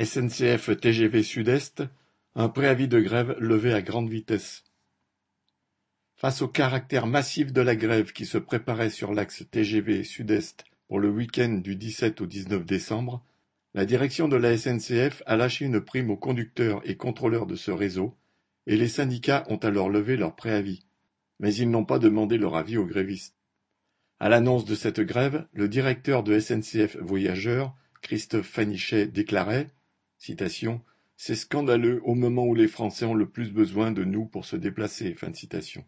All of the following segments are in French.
SNCF TGV Sud-Est, un préavis de grève levé à grande vitesse. Face au caractère massif de la grève qui se préparait sur l'axe TGV Sud-Est pour le week-end du 17 au 19 décembre, la direction de la SNCF a lâché une prime aux conducteurs et contrôleurs de ce réseau, et les syndicats ont alors levé leur préavis. Mais ils n'ont pas demandé leur avis aux grévistes. À l'annonce de cette grève, le directeur de SNCF Voyageurs, Christophe Fanichet, déclarait C'est scandaleux au moment où les Français ont le plus besoin de nous pour se déplacer. Fin citation.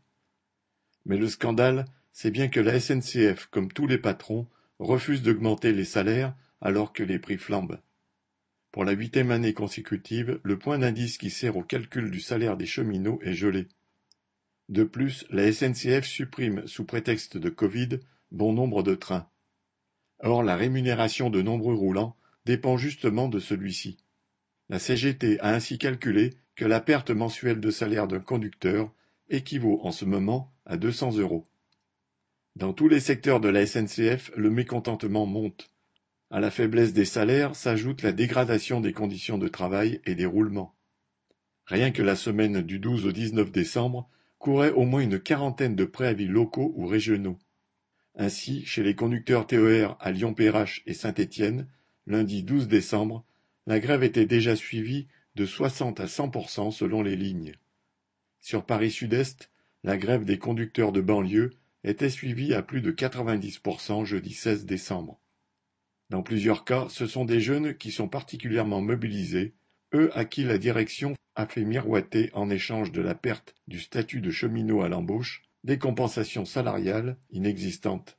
Mais le scandale, c'est bien que la SNCF, comme tous les patrons, refuse d'augmenter les salaires alors que les prix flambent. Pour la huitième année consécutive, le point d'indice qui sert au calcul du salaire des cheminots est gelé. De plus, la SNCF supprime, sous prétexte de Covid, bon nombre de trains. Or, la rémunération de nombreux roulants dépend justement de celui-ci. La CGT a ainsi calculé que la perte mensuelle de salaire d'un conducteur équivaut en ce moment à 200 euros. Dans tous les secteurs de la SNCF, le mécontentement monte. À la faiblesse des salaires s'ajoute la dégradation des conditions de travail et des roulements. Rien que la semaine du 12 au 19 décembre courait au moins une quarantaine de préavis locaux ou régionaux. Ainsi, chez les conducteurs TER à Lyon-Perrache et Saint-Étienne, lundi 12 décembre, la grève était déjà suivie de 60 à 100% selon les lignes. Sur Paris Sud-Est, la grève des conducteurs de banlieue était suivie à plus de 90% jeudi 16 décembre. Dans plusieurs cas, ce sont des jeunes qui sont particulièrement mobilisés, eux à qui la direction a fait miroiter en échange de la perte du statut de cheminot à l'embauche des compensations salariales inexistantes.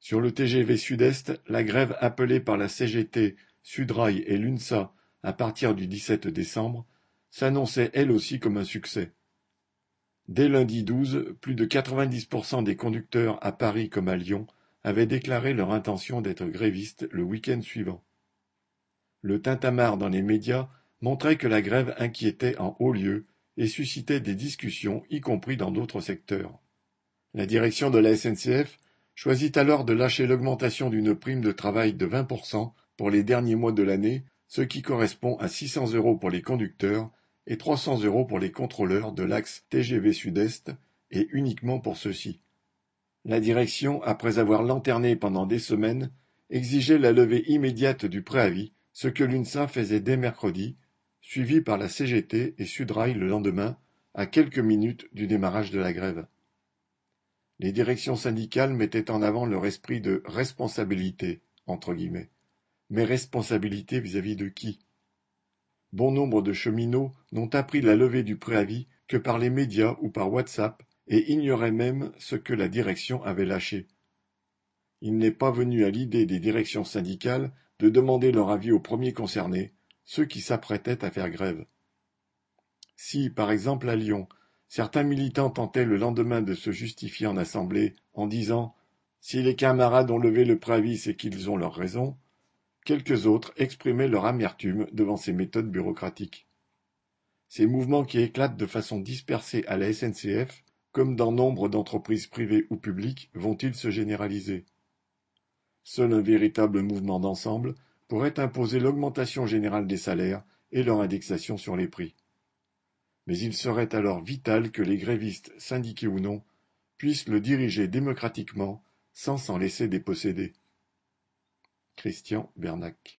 Sur le TGV Sud-Est, la grève appelée par la CGT, Sudrail et l'UNSA à partir du 17 décembre s'annonçait elle aussi comme un succès. Dès lundi 12, plus de 90% des conducteurs à Paris comme à Lyon avaient déclaré leur intention d'être grévistes le week-end suivant. Le tintamarre dans les médias montrait que la grève inquiétait en haut lieu et suscitait des discussions, y compris dans d'autres secteurs. La direction de la SNCF choisit alors de lâcher l'augmentation d'une prime de travail de 20% pour les derniers mois de l'année, ce qui correspond à 600 euros pour les conducteurs et 300 euros pour les contrôleurs de l'axe TGV Sud-Est, et uniquement pour ceux-ci. La direction, après avoir lanterné pendant des semaines, exigeait la levée immédiate du préavis, ce que l'UNSA faisait dès mercredi, suivi par la CGT et Sudrail le lendemain, à quelques minutes du démarrage de la grève. Les directions syndicales mettaient en avant leur esprit de responsabilité, entre guillemets. Mais responsabilité vis-à-vis de qui? Bon nombre de cheminots n'ont appris la levée du préavis que par les médias ou par WhatsApp et ignoraient même ce que la direction avait lâché. Il n'est pas venu à l'idée des directions syndicales de demander leur avis aux premiers concernés, ceux qui s'apprêtaient à faire grève. Si, par exemple à Lyon, certains militants tentaient le lendemain de se justifier en assemblée en disant Si les camarades ont levé le préavis, c'est qu'ils ont leur raison, quelques autres exprimaient leur amertume devant ces méthodes bureaucratiques. Ces mouvements qui éclatent de façon dispersée à la SNCF, comme dans nombre d'entreprises privées ou publiques, vont-ils se généraliser? Seul un véritable mouvement d'ensemble pourrait imposer l'augmentation générale des salaires et leur indexation sur les prix. Mais il serait alors vital que les grévistes, syndiqués ou non, puissent le diriger démocratiquement sans s'en laisser déposséder. Christian Bernac